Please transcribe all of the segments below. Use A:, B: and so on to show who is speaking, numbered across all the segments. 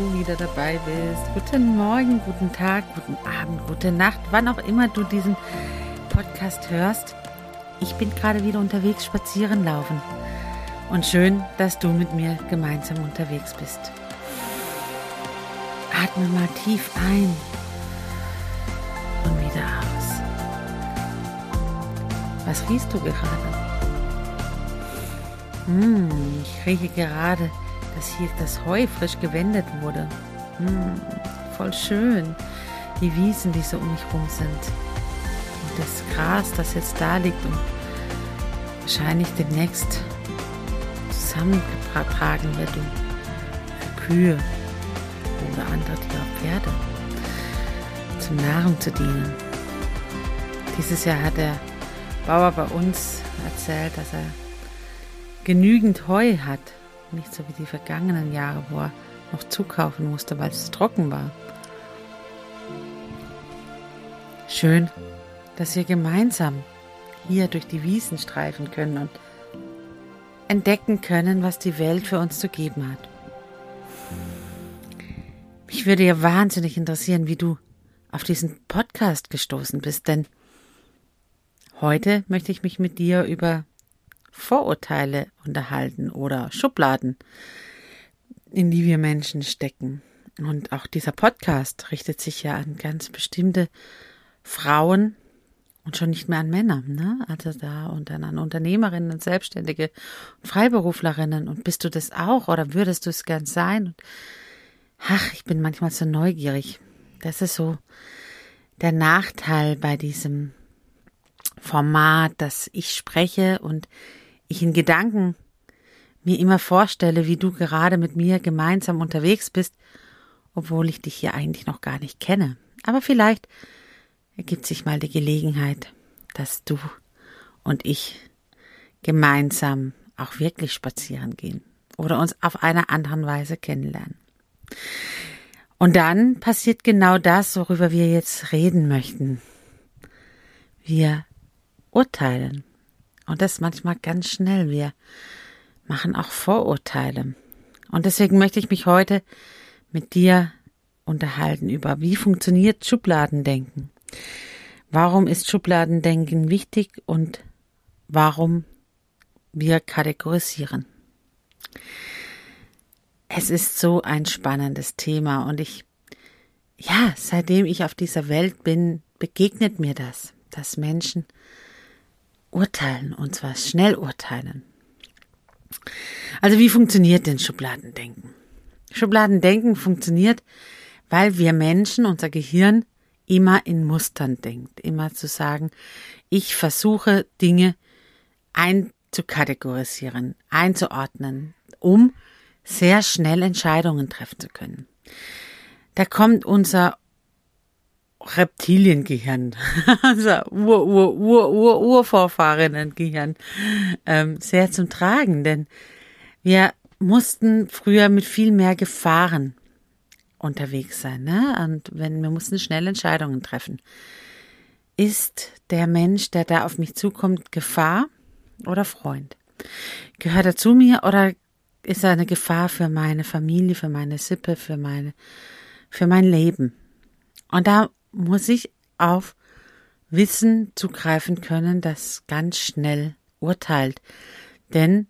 A: Du wieder dabei bist. Guten Morgen, guten Tag, guten Abend, gute Nacht, wann auch immer du diesen Podcast hörst. Ich bin gerade wieder unterwegs spazieren laufen. Und schön, dass du mit mir gemeinsam unterwegs bist. Atme mal tief ein und wieder aus. Was riechst du gerade? Hm, ich rieche gerade dass hier das Heu frisch gewendet wurde. Hm, voll schön. Die Wiesen, die so um mich rum sind. Und das Gras, das jetzt da liegt und wahrscheinlich demnächst zusammengetragen wird und für Kühe oder andere Tiere, Pferde, zum Nahrung zu dienen. Dieses Jahr hat der Bauer bei uns erzählt, dass er genügend Heu hat nicht so wie die vergangenen Jahre, wo er noch zukaufen musste, weil es trocken war. Schön, dass wir gemeinsam hier durch die Wiesen streifen können und entdecken können, was die Welt für uns zu geben hat. Mich würde ja wahnsinnig interessieren, wie du auf diesen Podcast gestoßen bist, denn heute möchte ich mich mit dir über Vorurteile unterhalten oder Schubladen, in die wir Menschen stecken. Und auch dieser Podcast richtet sich ja an ganz bestimmte Frauen und schon nicht mehr an Männer, ne? Also da und dann an Unternehmerinnen Selbstständige und Freiberuflerinnen. Und bist du das auch oder würdest du es gern sein? Und ach, ich bin manchmal so neugierig. Das ist so der Nachteil bei diesem Format, dass ich spreche und ich in Gedanken mir immer vorstelle, wie du gerade mit mir gemeinsam unterwegs bist, obwohl ich dich hier eigentlich noch gar nicht kenne. Aber vielleicht ergibt sich mal die Gelegenheit, dass du und ich gemeinsam auch wirklich spazieren gehen oder uns auf einer anderen Weise kennenlernen. Und dann passiert genau das, worüber wir jetzt reden möchten. Wir urteilen. Und das manchmal ganz schnell. Wir machen auch Vorurteile. Und deswegen möchte ich mich heute mit dir unterhalten über, wie funktioniert Schubladendenken? Warum ist Schubladendenken wichtig und warum wir kategorisieren? Es ist so ein spannendes Thema und ich, ja, seitdem ich auf dieser Welt bin, begegnet mir das, dass Menschen urteilen und zwar schnell urteilen. Also wie funktioniert denn Schubladendenken? Schubladendenken funktioniert, weil wir Menschen, unser Gehirn, immer in Mustern denkt. Immer zu sagen, ich versuche Dinge einzukategorisieren, einzuordnen, um sehr schnell Entscheidungen treffen zu können. Da kommt unser Reptiliengehirn, also Ur, Ur, Ur, Ur, Urvorfahrinnengehirn, ähm, sehr zum Tragen, denn wir mussten früher mit viel mehr Gefahren unterwegs sein, ne? Und wenn wir mussten schnell Entscheidungen treffen. Ist der Mensch, der da auf mich zukommt, Gefahr oder Freund? Gehört er zu mir oder ist er eine Gefahr für meine Familie, für meine Sippe, für meine, für mein Leben? Und da muss ich auf Wissen zugreifen können, das ganz schnell urteilt. Denn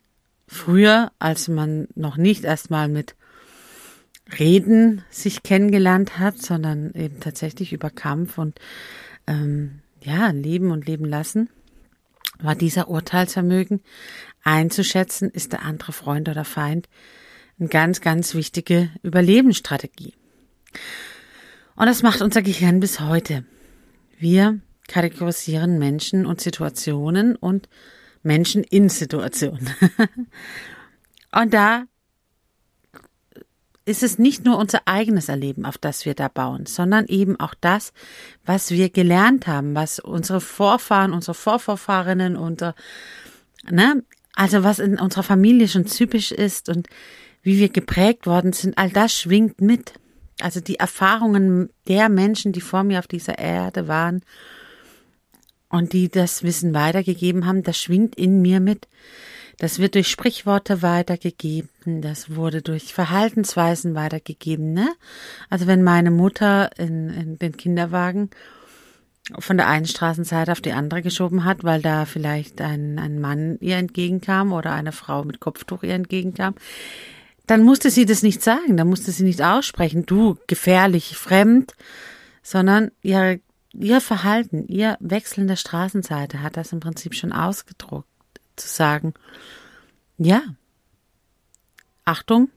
A: früher, als man noch nicht erstmal mit Reden sich kennengelernt hat, sondern eben tatsächlich über Kampf und ähm, ja, Leben und Leben lassen, war dieser Urteilsvermögen einzuschätzen, ist der andere Freund oder Feind, eine ganz, ganz wichtige Überlebensstrategie. Und das macht unser Gehirn bis heute. Wir kategorisieren Menschen und Situationen und Menschen in Situationen. und da ist es nicht nur unser eigenes Erleben, auf das wir da bauen, sondern eben auch das, was wir gelernt haben, was unsere Vorfahren, unsere Vorvorfahrinnen, unser, ne, also was in unserer Familie schon typisch ist und wie wir geprägt worden sind, all das schwingt mit. Also die Erfahrungen der Menschen, die vor mir auf dieser Erde waren und die das Wissen weitergegeben haben, das schwingt in mir mit. Das wird durch Sprichworte weitergegeben, das wurde durch Verhaltensweisen weitergegeben. Ne? Also wenn meine Mutter in, in den Kinderwagen von der einen Straßenseite auf die andere geschoben hat, weil da vielleicht ein, ein Mann ihr entgegenkam oder eine Frau mit Kopftuch ihr entgegenkam, dann musste sie das nicht sagen, dann musste sie nicht aussprechen, du gefährlich, fremd, sondern ihr, ihr Verhalten, ihr Wechseln der Straßenseite hat das im Prinzip schon ausgedruckt, zu sagen, ja, Achtung,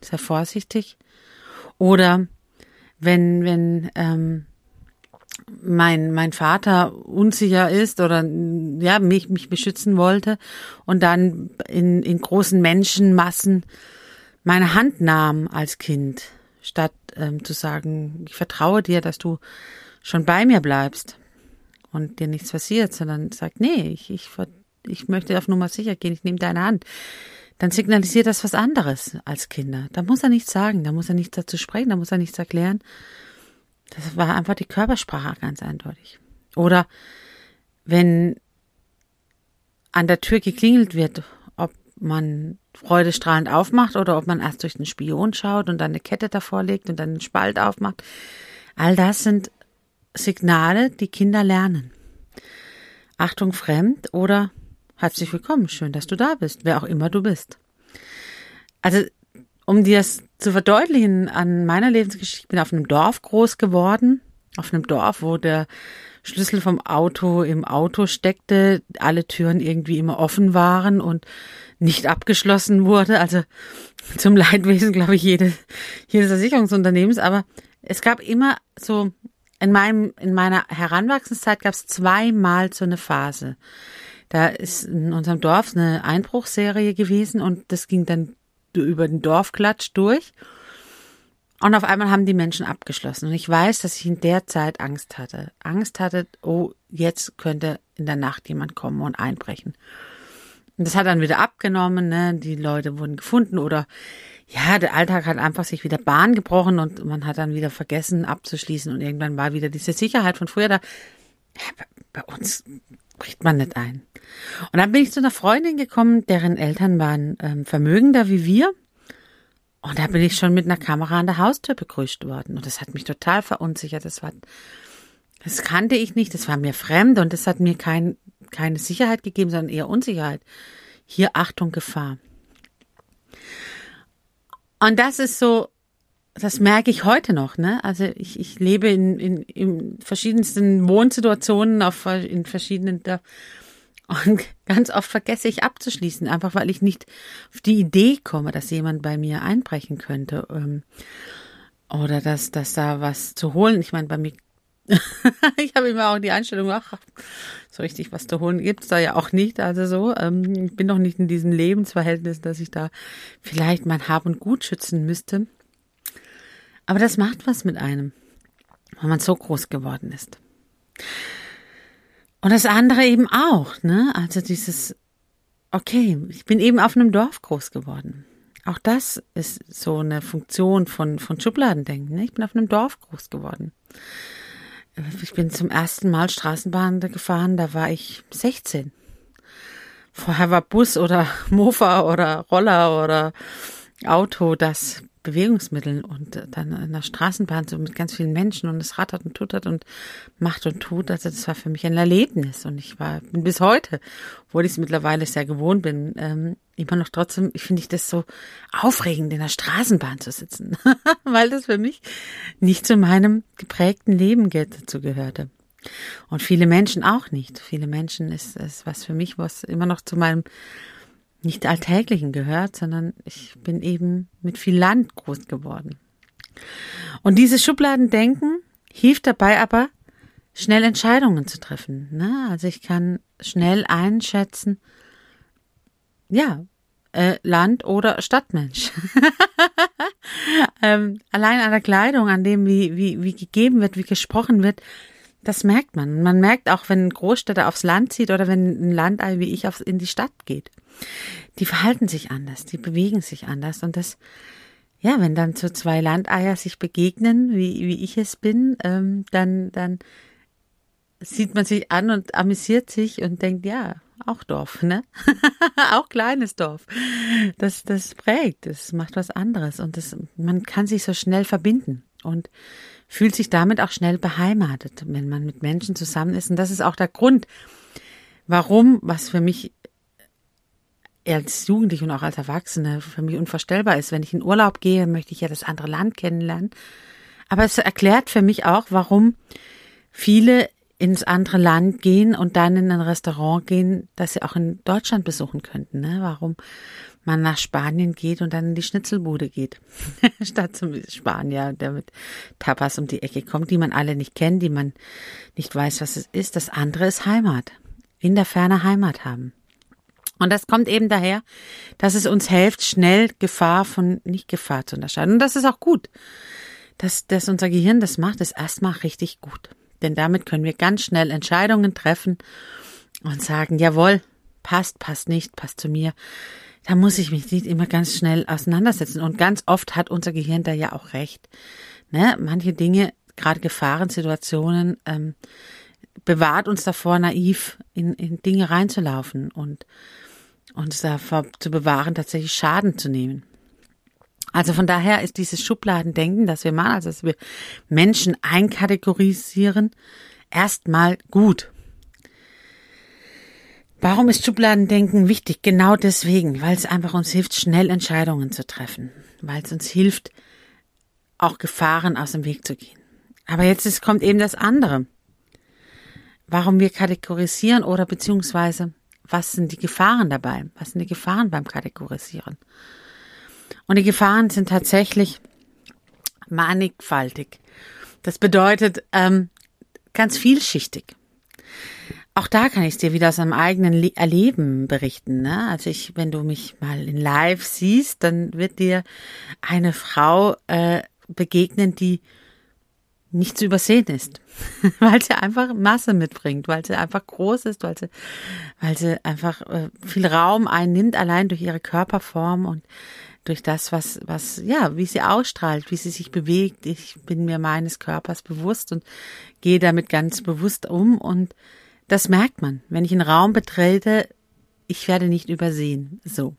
A: sehr vorsichtig. Oder wenn, wenn ähm, mein, mein Vater unsicher ist oder ja, mich, mich beschützen wollte und dann in, in großen Menschenmassen meine Hand nahm als Kind, statt ähm, zu sagen, ich vertraue dir, dass du schon bei mir bleibst und dir nichts passiert, sondern sagt, nee, ich, ich, ich möchte auf Nummer sicher gehen, ich nehme deine Hand. Dann signalisiert das was anderes als Kinder. Da muss er nichts sagen, da muss er nichts dazu sprechen, da muss er nichts erklären. Das war einfach die Körpersprache ganz eindeutig. Oder wenn an der Tür geklingelt wird, ob man freudestrahlend aufmacht oder ob man erst durch den Spion schaut und dann eine Kette davor legt und dann einen Spalt aufmacht. All das sind Signale, die Kinder lernen. Achtung fremd oder herzlich willkommen, schön, dass du da bist, wer auch immer du bist. Also um dir das zu verdeutlichen an meiner Lebensgeschichte, ich bin auf einem Dorf groß geworden, auf einem Dorf, wo der Schlüssel vom Auto im Auto steckte, alle Türen irgendwie immer offen waren und nicht abgeschlossen wurde. Also zum Leidwesen, glaube ich, jedes, jedes Versicherungsunternehmens. Aber es gab immer so, in meinem, in meiner Heranwachsenszeit gab es zweimal so eine Phase. Da ist in unserem Dorf eine Einbruchserie gewesen und das ging dann über den Dorfklatsch durch. Und auf einmal haben die Menschen abgeschlossen. Und ich weiß, dass ich in der Zeit Angst hatte. Angst hatte, oh, jetzt könnte in der Nacht jemand kommen und einbrechen. Und das hat dann wieder abgenommen, ne? Die Leute wurden gefunden oder ja, der Alltag hat einfach sich wieder Bahn gebrochen und man hat dann wieder vergessen abzuschließen und irgendwann war wieder diese Sicherheit von früher da. Ja, bei uns bricht man nicht ein. Und dann bin ich zu einer Freundin gekommen, deren Eltern waren ähm, vermögender wie wir. Und da bin ich schon mit einer Kamera an der Haustür begrüßt worden. Und das hat mich total verunsichert. Das war, das kannte ich nicht, das war mir fremd und das hat mir kein, keine Sicherheit gegeben, sondern eher Unsicherheit. Hier Achtung, Gefahr. Und das ist so, das merke ich heute noch, ne? Also ich, ich lebe in, in, in verschiedensten Wohnsituationen auf in verschiedenen und ganz oft vergesse ich abzuschließen, einfach weil ich nicht auf die Idee komme, dass jemand bei mir einbrechen könnte. Ähm, oder dass, dass da was zu holen. Ich meine, bei mir, ich habe immer auch die Einstellung, ach, so richtig was zu holen gibt's da ja auch nicht. Also so, ähm, ich bin noch nicht in diesem Lebensverhältnis, dass ich da vielleicht mein Hab und Gut schützen müsste. Aber das macht was mit einem, wenn man so groß geworden ist. Und das andere eben auch, ne? Also dieses, okay, ich bin eben auf einem Dorf groß geworden. Auch das ist so eine Funktion von, von Schubladendenken. Ne? Ich bin auf einem Dorf groß geworden. Ich bin zum ersten Mal Straßenbahn gefahren, da war ich 16. Vorher war Bus oder Mofa oder Roller oder Auto das Bewegungsmitteln und dann in der Straßenbahn so mit ganz vielen Menschen und es rattert und tuttert und macht und tut. Also das war für mich ein Erlebnis und ich war bis heute, obwohl ich es mittlerweile sehr gewohnt bin, ähm, immer noch trotzdem, ich finde ich das so aufregend, in der Straßenbahn zu sitzen, weil das für mich nicht zu meinem geprägten Leben dazu gehörte. Und viele Menschen auch nicht. Viele Menschen ist es was für mich, was immer noch zu meinem nicht Alltäglichen gehört, sondern ich bin eben mit viel Land groß geworden. Und dieses Schubladendenken hilft dabei aber, schnell Entscheidungen zu treffen. Ne? Also ich kann schnell einschätzen, ja, äh, Land- oder Stadtmensch. ähm, allein an der Kleidung, an dem, wie, wie, wie gegeben wird, wie gesprochen wird, das merkt man. Man merkt auch, wenn Großstädter aufs Land zieht oder wenn ein Landei wie ich aufs, in die Stadt geht. Die verhalten sich anders, die bewegen sich anders und das, ja, wenn dann so zwei Landeier sich begegnen, wie, wie ich es bin, ähm, dann, dann sieht man sich an und amüsiert sich und denkt, ja, auch Dorf, ne? auch kleines Dorf. Das, das prägt, das macht was anderes und das, man kann sich so schnell verbinden und fühlt sich damit auch schnell beheimatet, wenn man mit Menschen zusammen ist. Und das ist auch der Grund, warum, was für mich als Jugendliche und auch als Erwachsene für mich unvorstellbar ist. Wenn ich in Urlaub gehe, möchte ich ja das andere Land kennenlernen. Aber es erklärt für mich auch, warum viele ins andere Land gehen und dann in ein Restaurant gehen, das sie auch in Deutschland besuchen könnten. Ne? Warum man nach Spanien geht und dann in die Schnitzelbude geht, statt zum Spanier, der mit Tapas um die Ecke kommt, die man alle nicht kennt, die man nicht weiß, was es ist. Das andere ist Heimat, in der Ferne Heimat haben. Und das kommt eben daher, dass es uns hilft, schnell Gefahr von Nicht-Gefahr zu unterscheiden. Und das ist auch gut. Dass, dass unser Gehirn das macht, ist erstmal richtig gut. Denn damit können wir ganz schnell Entscheidungen treffen und sagen, jawohl, passt, passt nicht, passt zu mir da muss ich mich nicht immer ganz schnell auseinandersetzen. Und ganz oft hat unser Gehirn da ja auch recht. Ne? Manche Dinge, gerade Gefahrensituationen, ähm, bewahrt uns davor, naiv in, in Dinge reinzulaufen und uns davor zu bewahren, tatsächlich Schaden zu nehmen. Also von daher ist dieses Schubladendenken, das wir machen, also dass wir Menschen einkategorisieren, erstmal gut. Warum ist Schubladendenken wichtig? Genau deswegen, weil es einfach uns hilft, schnell Entscheidungen zu treffen, weil es uns hilft, auch Gefahren aus dem Weg zu gehen. Aber jetzt ist, kommt eben das andere. Warum wir kategorisieren oder beziehungsweise was sind die Gefahren dabei? Was sind die Gefahren beim Kategorisieren? Und die Gefahren sind tatsächlich mannigfaltig. Das bedeutet ähm, ganz vielschichtig. Auch da kann ich dir wieder aus einem eigenen Le Erleben berichten. Ne? Also ich, wenn du mich mal in Live siehst, dann wird dir eine Frau äh, begegnen, die nicht zu übersehen ist, weil sie einfach Masse mitbringt, weil sie einfach groß ist, weil sie, weil sie einfach äh, viel Raum einnimmt, allein durch ihre Körperform und durch das, was, was, ja, wie sie ausstrahlt, wie sie sich bewegt. Ich bin mir meines Körpers bewusst und gehe damit ganz bewusst um und das merkt man. Wenn ich einen Raum betrete, ich werde nicht übersehen. So.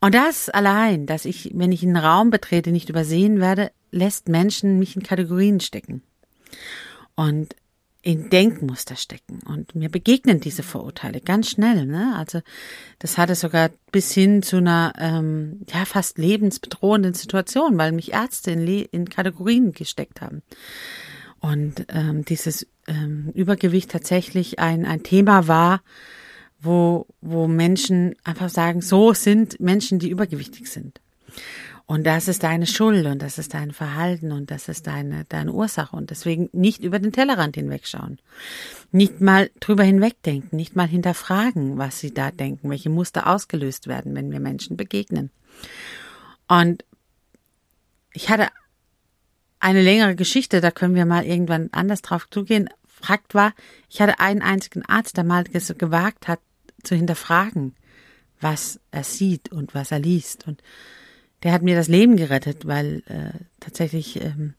A: Und das allein, dass ich, wenn ich einen Raum betrete, nicht übersehen werde, lässt Menschen mich in Kategorien stecken. Und in Denkmuster stecken. Und mir begegnen diese Vorurteile ganz schnell. Ne? Also das hatte sogar bis hin zu einer ähm, ja fast lebensbedrohenden Situation, weil mich Ärzte in, Le in Kategorien gesteckt haben. Und ähm, dieses ähm, Übergewicht tatsächlich ein, ein Thema war, wo, wo Menschen einfach sagen, so sind Menschen, die übergewichtig sind. Und das ist deine Schuld und das ist dein Verhalten und das ist deine, deine Ursache. Und deswegen nicht über den Tellerrand hinwegschauen. Nicht mal drüber hinwegdenken, nicht mal hinterfragen, was sie da denken, welche Muster ausgelöst werden, wenn wir Menschen begegnen. Und ich hatte eine längere Geschichte, da können wir mal irgendwann anders drauf zugehen. Fakt war, ich hatte einen einzigen Arzt, der mal gewagt hat, zu hinterfragen, was er sieht und was er liest. Und der hat mir das Leben gerettet, weil äh, tatsächlich ähm,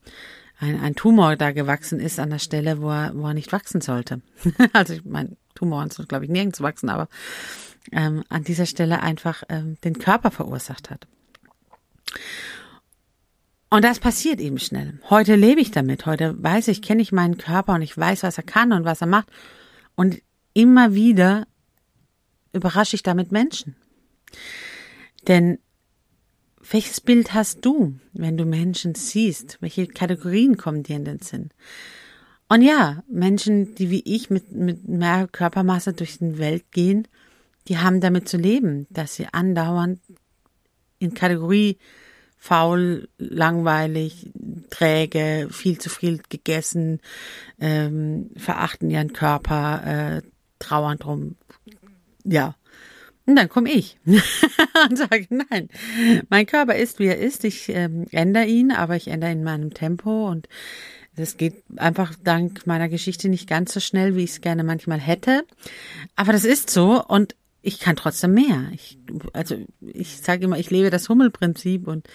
A: ein, ein Tumor da gewachsen ist an der Stelle, wo er, wo er nicht wachsen sollte. also ich mein Tumoren sind, glaube ich, nirgends wachsen, aber ähm, an dieser Stelle einfach ähm, den Körper verursacht hat. Und das passiert eben schnell. Heute lebe ich damit. Heute weiß ich, kenne ich meinen Körper und ich weiß, was er kann und was er macht. Und immer wieder überrasche ich damit Menschen. Denn welches Bild hast du, wenn du Menschen siehst? Welche Kategorien kommen dir in den Sinn? Und ja, Menschen, die wie ich mit, mit mehr Körpermasse durch die Welt gehen, die haben damit zu leben, dass sie andauernd in Kategorie faul, langweilig, träge, viel zu viel gegessen, ähm, verachten ihren Körper, äh, trauern drum. Ja. Und dann komme ich und sage, nein, mein Körper ist, wie er ist. Ich ähm, ändere ihn, aber ich ändere in meinem Tempo und das geht einfach dank meiner Geschichte nicht ganz so schnell, wie ich es gerne manchmal hätte. Aber das ist so und ich kann trotzdem mehr. Ich, also ich sage immer, ich lebe das Hummelprinzip und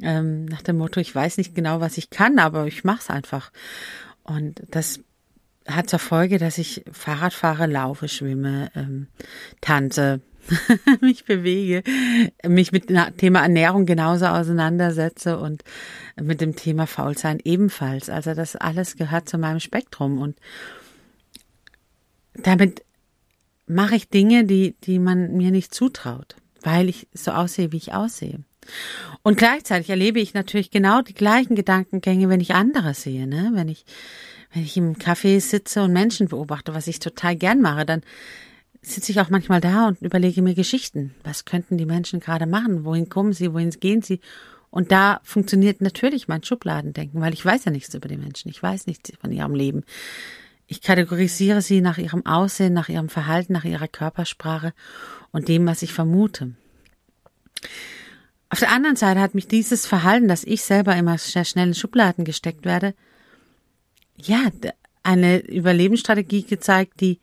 A: ähm, nach dem Motto, ich weiß nicht genau, was ich kann, aber ich mache es einfach. Und das hat zur Folge, dass ich Fahrrad fahre, laufe, schwimme, ähm, tanze, mich bewege, mich mit dem Thema Ernährung genauso auseinandersetze und mit dem Thema Faulsein ebenfalls. Also das alles gehört zu meinem Spektrum und damit mache ich Dinge, die, die man mir nicht zutraut, weil ich so aussehe, wie ich aussehe. Und gleichzeitig erlebe ich natürlich genau die gleichen Gedankengänge, wenn ich andere sehe, ne? Wenn ich, wenn ich im Café sitze und Menschen beobachte, was ich total gern mache, dann sitze ich auch manchmal da und überlege mir Geschichten. Was könnten die Menschen gerade machen? Wohin kommen sie? Wohin gehen sie? Und da funktioniert natürlich mein Schubladendenken, weil ich weiß ja nichts über die Menschen. Ich weiß nichts von ihrem Leben. Ich kategorisiere sie nach ihrem Aussehen, nach ihrem Verhalten, nach ihrer Körpersprache und dem, was ich vermute. Auf der anderen Seite hat mich dieses Verhalten, dass ich selber immer sehr schnell in Schubladen gesteckt werde, ja, eine Überlebensstrategie gezeigt, die,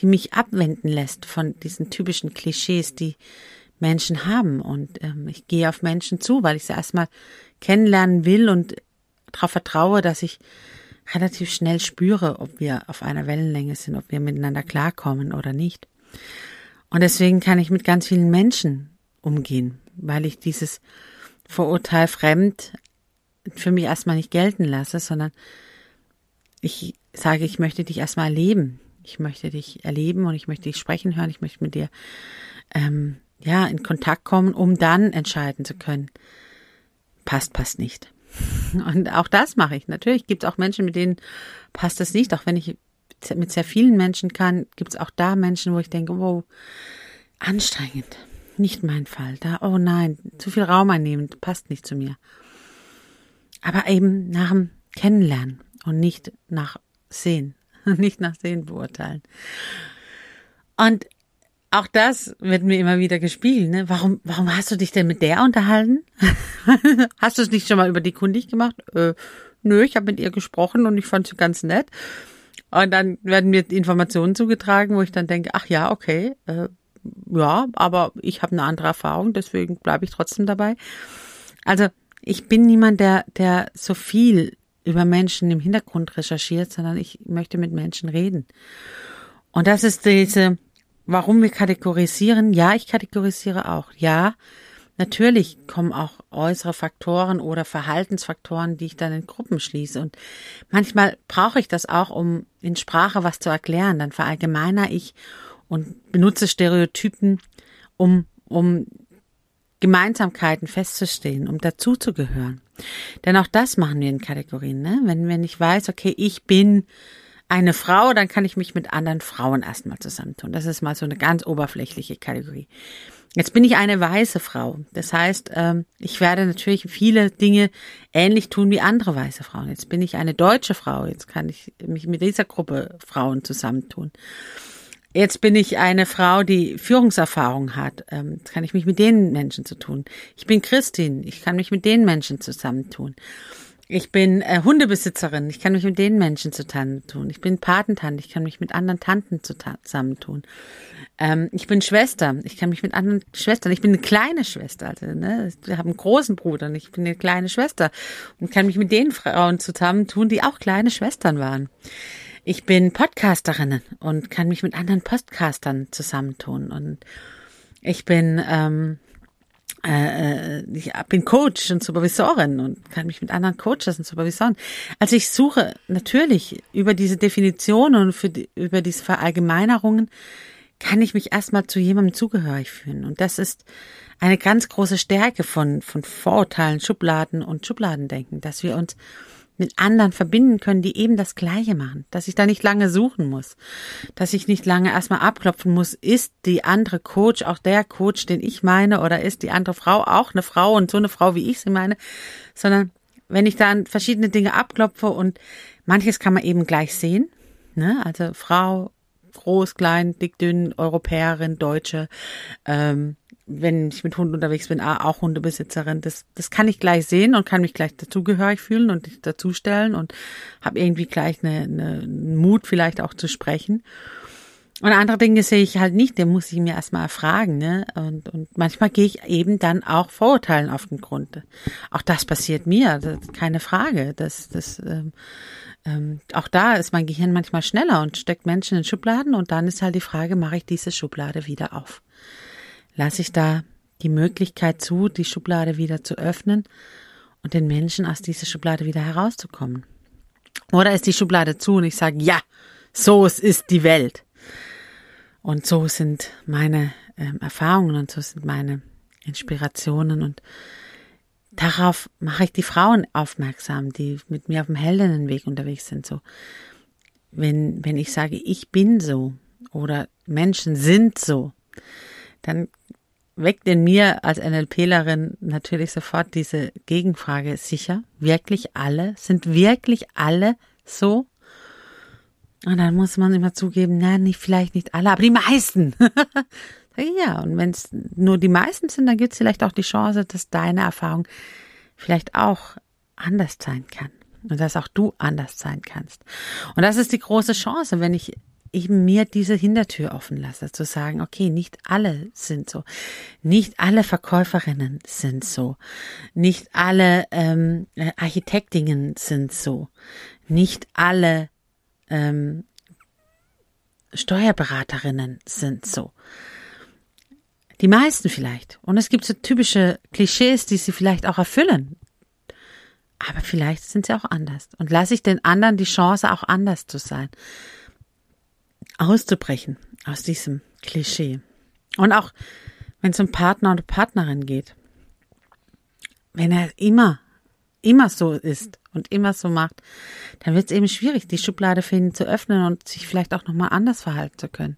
A: die mich abwenden lässt von diesen typischen Klischees, die Menschen haben. Und ähm, ich gehe auf Menschen zu, weil ich sie erstmal kennenlernen will und darauf vertraue, dass ich relativ schnell spüre, ob wir auf einer Wellenlänge sind, ob wir miteinander klarkommen oder nicht. Und deswegen kann ich mit ganz vielen Menschen umgehen, weil ich dieses Vorurteil fremd für mich erstmal nicht gelten lasse, sondern ich sage, ich möchte dich erstmal erleben. Ich möchte dich erleben und ich möchte dich sprechen hören. Ich möchte mit dir ähm, ja in Kontakt kommen, um dann entscheiden zu können. Passt, passt nicht. Und auch das mache ich. Natürlich gibt es auch Menschen, mit denen passt es nicht. Auch wenn ich mit sehr vielen Menschen kann, gibt es auch da Menschen, wo ich denke, wow, anstrengend. Nicht mein Fall. Da, oh nein, zu viel Raum einnehmen, passt nicht zu mir. Aber eben nach dem Kennenlernen und nicht nach Sehen. Nicht nach Sehen beurteilen. Und auch das wird mir immer wieder gespielt. Ne? Warum, warum hast du dich denn mit der unterhalten? hast du es nicht schon mal über die kundig gemacht? Äh, nö, ich habe mit ihr gesprochen und ich fand sie ganz nett. Und dann werden mir Informationen zugetragen, wo ich dann denke, ach ja, okay, äh, ja, aber ich habe eine andere Erfahrung, deswegen bleibe ich trotzdem dabei. Also ich bin niemand, der, der so viel über Menschen im Hintergrund recherchiert, sondern ich möchte mit Menschen reden. Und das ist diese Warum wir kategorisieren? Ja, ich kategorisiere auch. Ja, natürlich kommen auch äußere Faktoren oder Verhaltensfaktoren, die ich dann in Gruppen schließe. Und manchmal brauche ich das auch, um in Sprache was zu erklären. Dann verallgemeiner ich und benutze Stereotypen, um, um Gemeinsamkeiten festzustehen, um dazuzugehören. Denn auch das machen wir in Kategorien. Ne? Wenn, wenn ich weiß, okay, ich bin eine Frau, dann kann ich mich mit anderen Frauen erstmal zusammentun. Das ist mal so eine ganz oberflächliche Kategorie. Jetzt bin ich eine weiße Frau. Das heißt, ähm, ich werde natürlich viele Dinge ähnlich tun wie andere weiße Frauen. Jetzt bin ich eine deutsche Frau. Jetzt kann ich mich mit dieser Gruppe Frauen zusammentun. Jetzt bin ich eine Frau, die Führungserfahrung hat. Ähm, jetzt kann ich mich mit den Menschen zu tun. Ich bin Christin. Ich kann mich mit den Menschen zusammentun. Ich bin äh, Hundebesitzerin. Ich kann mich mit den Menschen zusammentun. Ich bin Patentante. Ich kann mich mit anderen Tanten zusammentun. Ähm, ich bin Schwester. Ich kann mich mit anderen Schwestern. Ich bin eine kleine Schwester. Also, ne, wir haben einen großen Bruder und ich bin eine kleine Schwester und kann mich mit den Frauen zusammentun, die auch kleine Schwestern waren. Ich bin Podcasterin und kann mich mit anderen Podcastern zusammentun und ich bin ähm, äh, ich bin Coach und Supervisorin und kann mich mit anderen Coaches und Supervisoren. Also ich suche natürlich über diese Definitionen und für die, über diese Verallgemeinerungen kann ich mich erstmal zu jemandem zugehörig fühlen. Und das ist eine ganz große Stärke von, von Vorurteilen, Schubladen und Schubladendenken, dass wir uns mit anderen verbinden können, die eben das Gleiche machen, dass ich da nicht lange suchen muss, dass ich nicht lange erstmal abklopfen muss, ist die andere Coach auch der Coach, den ich meine, oder ist die andere Frau auch eine Frau und so eine Frau, wie ich sie meine, sondern wenn ich dann verschiedene Dinge abklopfe und manches kann man eben gleich sehen, ne, also Frau, groß, klein, dick, dünn, Europäerin, Deutsche, ähm, wenn ich mit Hunden unterwegs bin, auch Hundebesitzerin, das, das kann ich gleich sehen und kann mich gleich dazugehörig fühlen und dazustellen und habe irgendwie gleich eine, eine, einen Mut vielleicht auch zu sprechen. Und andere Dinge sehe ich halt nicht, den muss ich mir erstmal erfragen. Ne? Und, und manchmal gehe ich eben dann auch Vorurteilen auf den Grund. Auch das passiert mir, das, keine Frage. Das, das, ähm, ähm, auch da ist mein Gehirn manchmal schneller und steckt Menschen in Schubladen und dann ist halt die Frage, mache ich diese Schublade wieder auf? Lasse ich da die Möglichkeit zu, die Schublade wieder zu öffnen und den Menschen aus dieser Schublade wieder herauszukommen. Oder ist die Schublade zu und ich sage, ja, so ist die Welt. Und so sind meine ähm, Erfahrungen und so sind meine Inspirationen und darauf mache ich die Frauen aufmerksam, die mit mir auf dem Heldinnenweg unterwegs sind. So, wenn, wenn ich sage, ich bin so oder Menschen sind so, dann weckt in mir als NLPlerin natürlich sofort diese Gegenfrage, sicher, wirklich alle, sind wirklich alle so? Und dann muss man immer zugeben, na, nicht, vielleicht nicht alle, aber die meisten. ja, und wenn es nur die meisten sind, dann gibt es vielleicht auch die Chance, dass deine Erfahrung vielleicht auch anders sein kann. Und dass auch du anders sein kannst. Und das ist die große Chance, wenn ich eben mir diese Hintertür offen lasse, zu sagen, okay, nicht alle sind so, nicht alle Verkäuferinnen sind so, nicht alle ähm, äh, Architektinnen sind so, nicht alle ähm, Steuerberaterinnen sind so. Die meisten vielleicht. Und es gibt so typische Klischees, die sie vielleicht auch erfüllen. Aber vielleicht sind sie auch anders. Und lasse ich den anderen die Chance, auch anders zu sein auszubrechen aus diesem Klischee. Und auch wenn es um Partner oder Partnerin geht, wenn er immer, immer so ist und immer so macht, dann wird es eben schwierig, die Schublade für ihn zu öffnen und sich vielleicht auch nochmal anders verhalten zu können.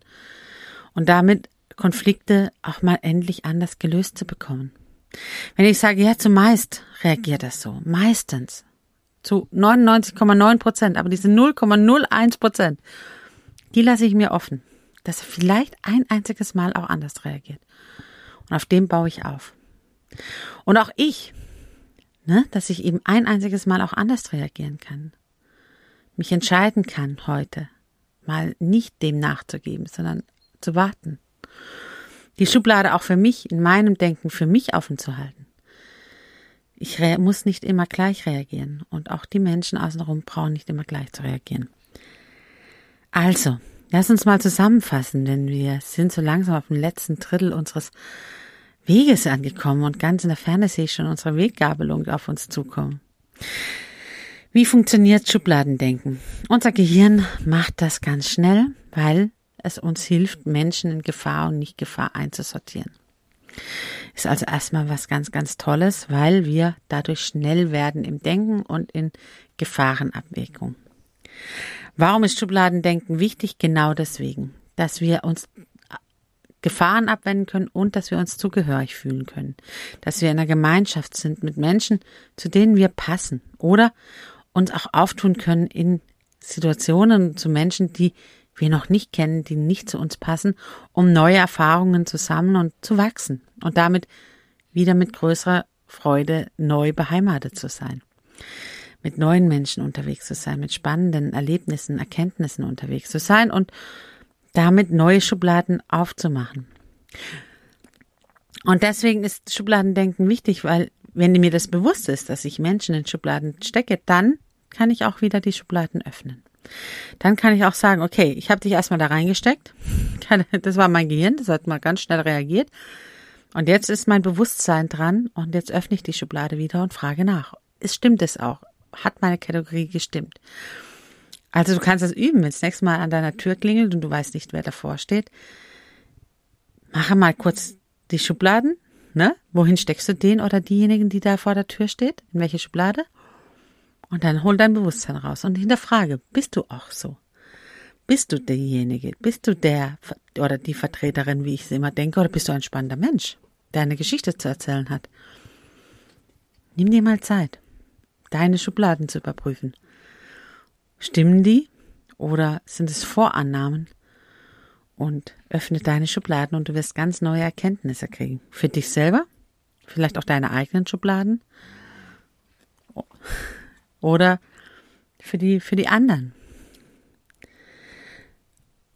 A: Und damit Konflikte auch mal endlich anders gelöst zu bekommen. Wenn ich sage, ja, zumeist reagiert das so, meistens, zu 99,9 Prozent, aber diese 0,01 Prozent die lasse ich mir offen, dass er vielleicht ein einziges Mal auch anders reagiert. Und auf dem baue ich auf. Und auch ich, ne, dass ich eben ein einziges Mal auch anders reagieren kann. Mich entscheiden kann heute, mal nicht dem nachzugeben, sondern zu warten. Die Schublade auch für mich, in meinem Denken, für mich offen zu halten. Ich muss nicht immer gleich reagieren und auch die Menschen außenrum brauchen nicht immer gleich zu reagieren. Also, lass uns mal zusammenfassen, denn wir sind so langsam auf dem letzten Drittel unseres Weges angekommen und ganz in der Ferne sehe ich schon unsere Weggabelung auf uns zukommen. Wie funktioniert Schubladendenken? Unser Gehirn macht das ganz schnell, weil es uns hilft, Menschen in Gefahr und nicht Gefahr einzusortieren. Ist also erstmal was ganz, ganz Tolles, weil wir dadurch schnell werden im Denken und in Gefahrenabwägung. Warum ist Schubladendenken wichtig? Genau deswegen, dass wir uns Gefahren abwenden können und dass wir uns zugehörig fühlen können, dass wir in einer Gemeinschaft sind mit Menschen, zu denen wir passen oder uns auch auftun können in Situationen zu Menschen, die wir noch nicht kennen, die nicht zu uns passen, um neue Erfahrungen zu sammeln und zu wachsen und damit wieder mit größerer Freude neu beheimatet zu sein mit neuen Menschen unterwegs zu sein, mit spannenden Erlebnissen, Erkenntnissen unterwegs zu sein und damit neue Schubladen aufzumachen. Und deswegen ist Schubladendenken wichtig, weil wenn mir das bewusst ist, dass ich Menschen in Schubladen stecke, dann kann ich auch wieder die Schubladen öffnen. Dann kann ich auch sagen, okay, ich habe dich erstmal da reingesteckt. Das war mein Gehirn, das hat mal ganz schnell reagiert. Und jetzt ist mein Bewusstsein dran und jetzt öffne ich die Schublade wieder und frage nach. Es stimmt es auch? Hat meine Kategorie gestimmt? Also du kannst das üben, wenn das nächste Mal an deiner Tür klingelt und du weißt nicht, wer davor steht. Mache mal kurz die Schubladen, ne? Wohin steckst du den oder diejenigen, die da vor der Tür steht? In welche Schublade? Und dann hol dein Bewusstsein raus und hinterfrage, bist du auch so? Bist du derjenige? Bist du der oder die Vertreterin, wie ich es immer denke, oder bist du ein spannender Mensch, der eine Geschichte zu erzählen hat? Nimm dir mal Zeit, deine Schubladen zu überprüfen. Stimmen die oder sind es Vorannahmen? Und öffne deine Schubladen und du wirst ganz neue Erkenntnisse kriegen. Für dich selber, vielleicht auch deine eigenen Schubladen oder für die, für die anderen.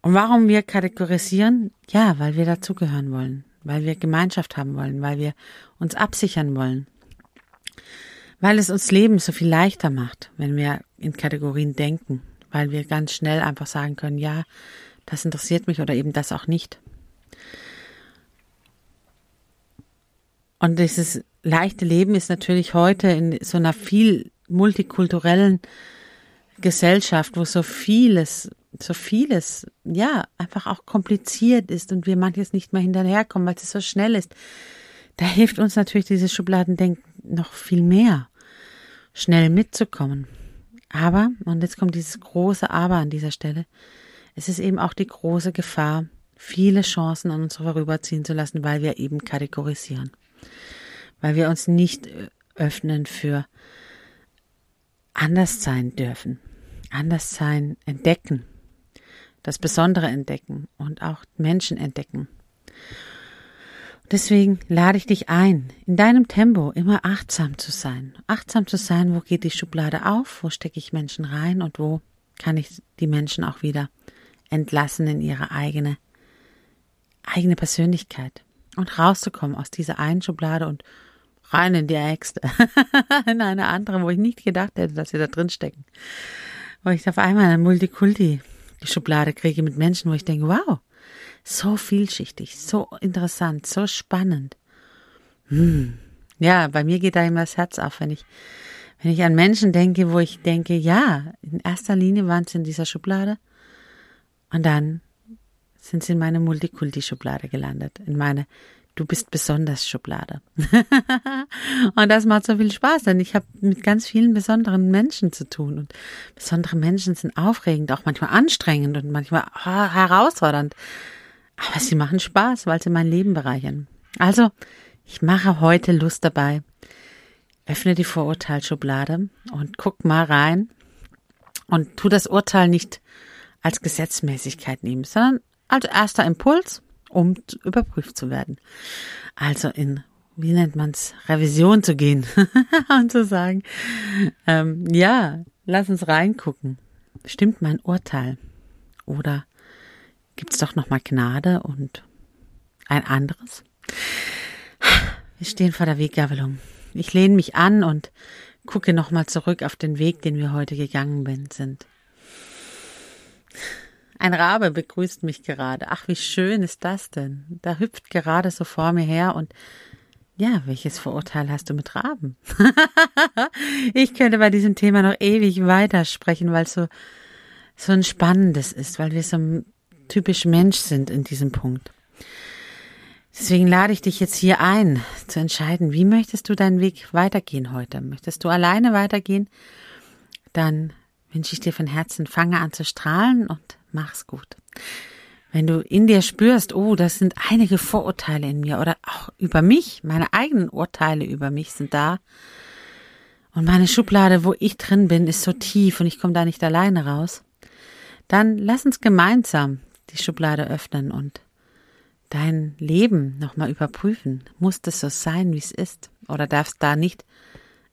A: Und warum wir kategorisieren? Ja, weil wir dazugehören wollen, weil wir Gemeinschaft haben wollen, weil wir uns absichern wollen. Weil es uns Leben so viel leichter macht, wenn wir in Kategorien denken, weil wir ganz schnell einfach sagen können, ja, das interessiert mich oder eben das auch nicht. Und dieses leichte Leben ist natürlich heute in so einer viel multikulturellen Gesellschaft, wo so vieles so vieles, ja, einfach auch kompliziert ist und wir manches nicht mehr hinterherkommen, weil es so schnell ist. Da hilft uns natürlich dieses Schubladendenken noch viel mehr, schnell mitzukommen. Aber, und jetzt kommt dieses große Aber an dieser Stelle, es ist eben auch die große Gefahr, viele Chancen an uns vorüberziehen zu lassen, weil wir eben kategorisieren. Weil wir uns nicht öffnen für anders sein dürfen. Anders sein entdecken, das Besondere entdecken und auch Menschen entdecken. Deswegen lade ich dich ein, in deinem Tempo immer achtsam zu sein. Achtsam zu sein, wo geht die Schublade auf, wo stecke ich Menschen rein und wo kann ich die Menschen auch wieder entlassen in ihre eigene, eigene Persönlichkeit. Und rauszukommen aus dieser einen Schublade und rein in die nächste, in eine andere, wo ich nicht gedacht hätte, dass sie da drin stecken. Wo ich auf einmal ein Multikulti die Schublade kriege mit Menschen, wo ich denke, wow, so vielschichtig, so interessant, so spannend. Hm. Ja, bei mir geht da immer das Herz auf, wenn ich, wenn ich an Menschen denke, wo ich denke, ja, in erster Linie waren sie in dieser Schublade und dann sind sie in meine Multikulti-Schublade gelandet, in meine Du bist besonders Schublade. und das macht so viel Spaß, denn ich habe mit ganz vielen besonderen Menschen zu tun. Und besondere Menschen sind aufregend, auch manchmal anstrengend und manchmal herausfordernd. Aber sie machen Spaß, weil sie mein Leben bereichern. Also, ich mache heute Lust dabei. Öffne die Vorurteilsschublade und guck mal rein und tu das Urteil nicht als Gesetzmäßigkeit nehmen, sondern als erster Impuls um überprüft zu werden. Also in, wie nennt man's, Revision zu gehen und zu sagen, ähm, ja, lass uns reingucken. Stimmt mein Urteil? Oder gibt's doch noch mal Gnade und ein anderes? Wir stehen vor der Weggabelung. Ich lehne mich an und gucke noch mal zurück auf den Weg, den wir heute gegangen sind. Ein Rabe begrüßt mich gerade. Ach, wie schön ist das denn? Da hüpft gerade so vor mir her und ja, welches Vorurteil hast du mit Raben? ich könnte bei diesem Thema noch ewig weitersprechen, weil es so, so ein spannendes ist, weil wir so typisch Mensch sind in diesem Punkt. Deswegen lade ich dich jetzt hier ein, zu entscheiden, wie möchtest du deinen Weg weitergehen heute? Möchtest du alleine weitergehen? Dann wünsche ich dir von Herzen, fange an zu strahlen und mach's gut. Wenn du in dir spürst, oh, das sind einige Vorurteile in mir oder auch über mich, meine eigenen Urteile über mich sind da. Und meine Schublade, wo ich drin bin, ist so tief und ich komme da nicht alleine raus. Dann lass uns gemeinsam die Schublade öffnen und dein Leben nochmal überprüfen. Muss das so sein, wie es ist? Oder darf es da nicht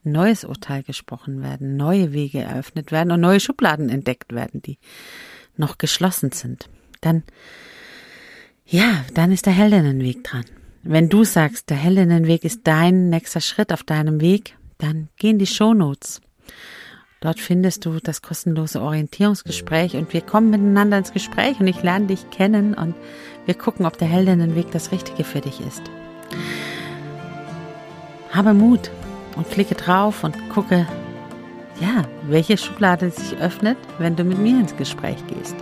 A: ein neues Urteil gesprochen werden, neue Wege eröffnet werden und neue Schubladen entdeckt werden, die noch geschlossen sind, dann, ja, dann ist der Heldinnenweg dran. Wenn du sagst, der Heldinnenweg ist dein nächster Schritt auf deinem Weg, dann geh in die Shownotes. Dort findest du das kostenlose Orientierungsgespräch und wir kommen miteinander ins Gespräch und ich lerne dich kennen und wir gucken, ob der Heldinnenweg das Richtige für dich ist. habe Mut und klicke drauf und gucke, ja, welche Schublade sich öffnet, wenn du mit mir ins Gespräch gehst.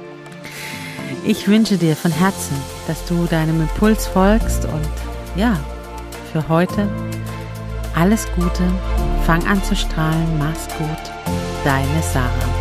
A: Ich wünsche dir von Herzen, dass du deinem Impuls folgst und ja, für heute alles Gute, fang an zu strahlen, mach's gut, deine Sarah.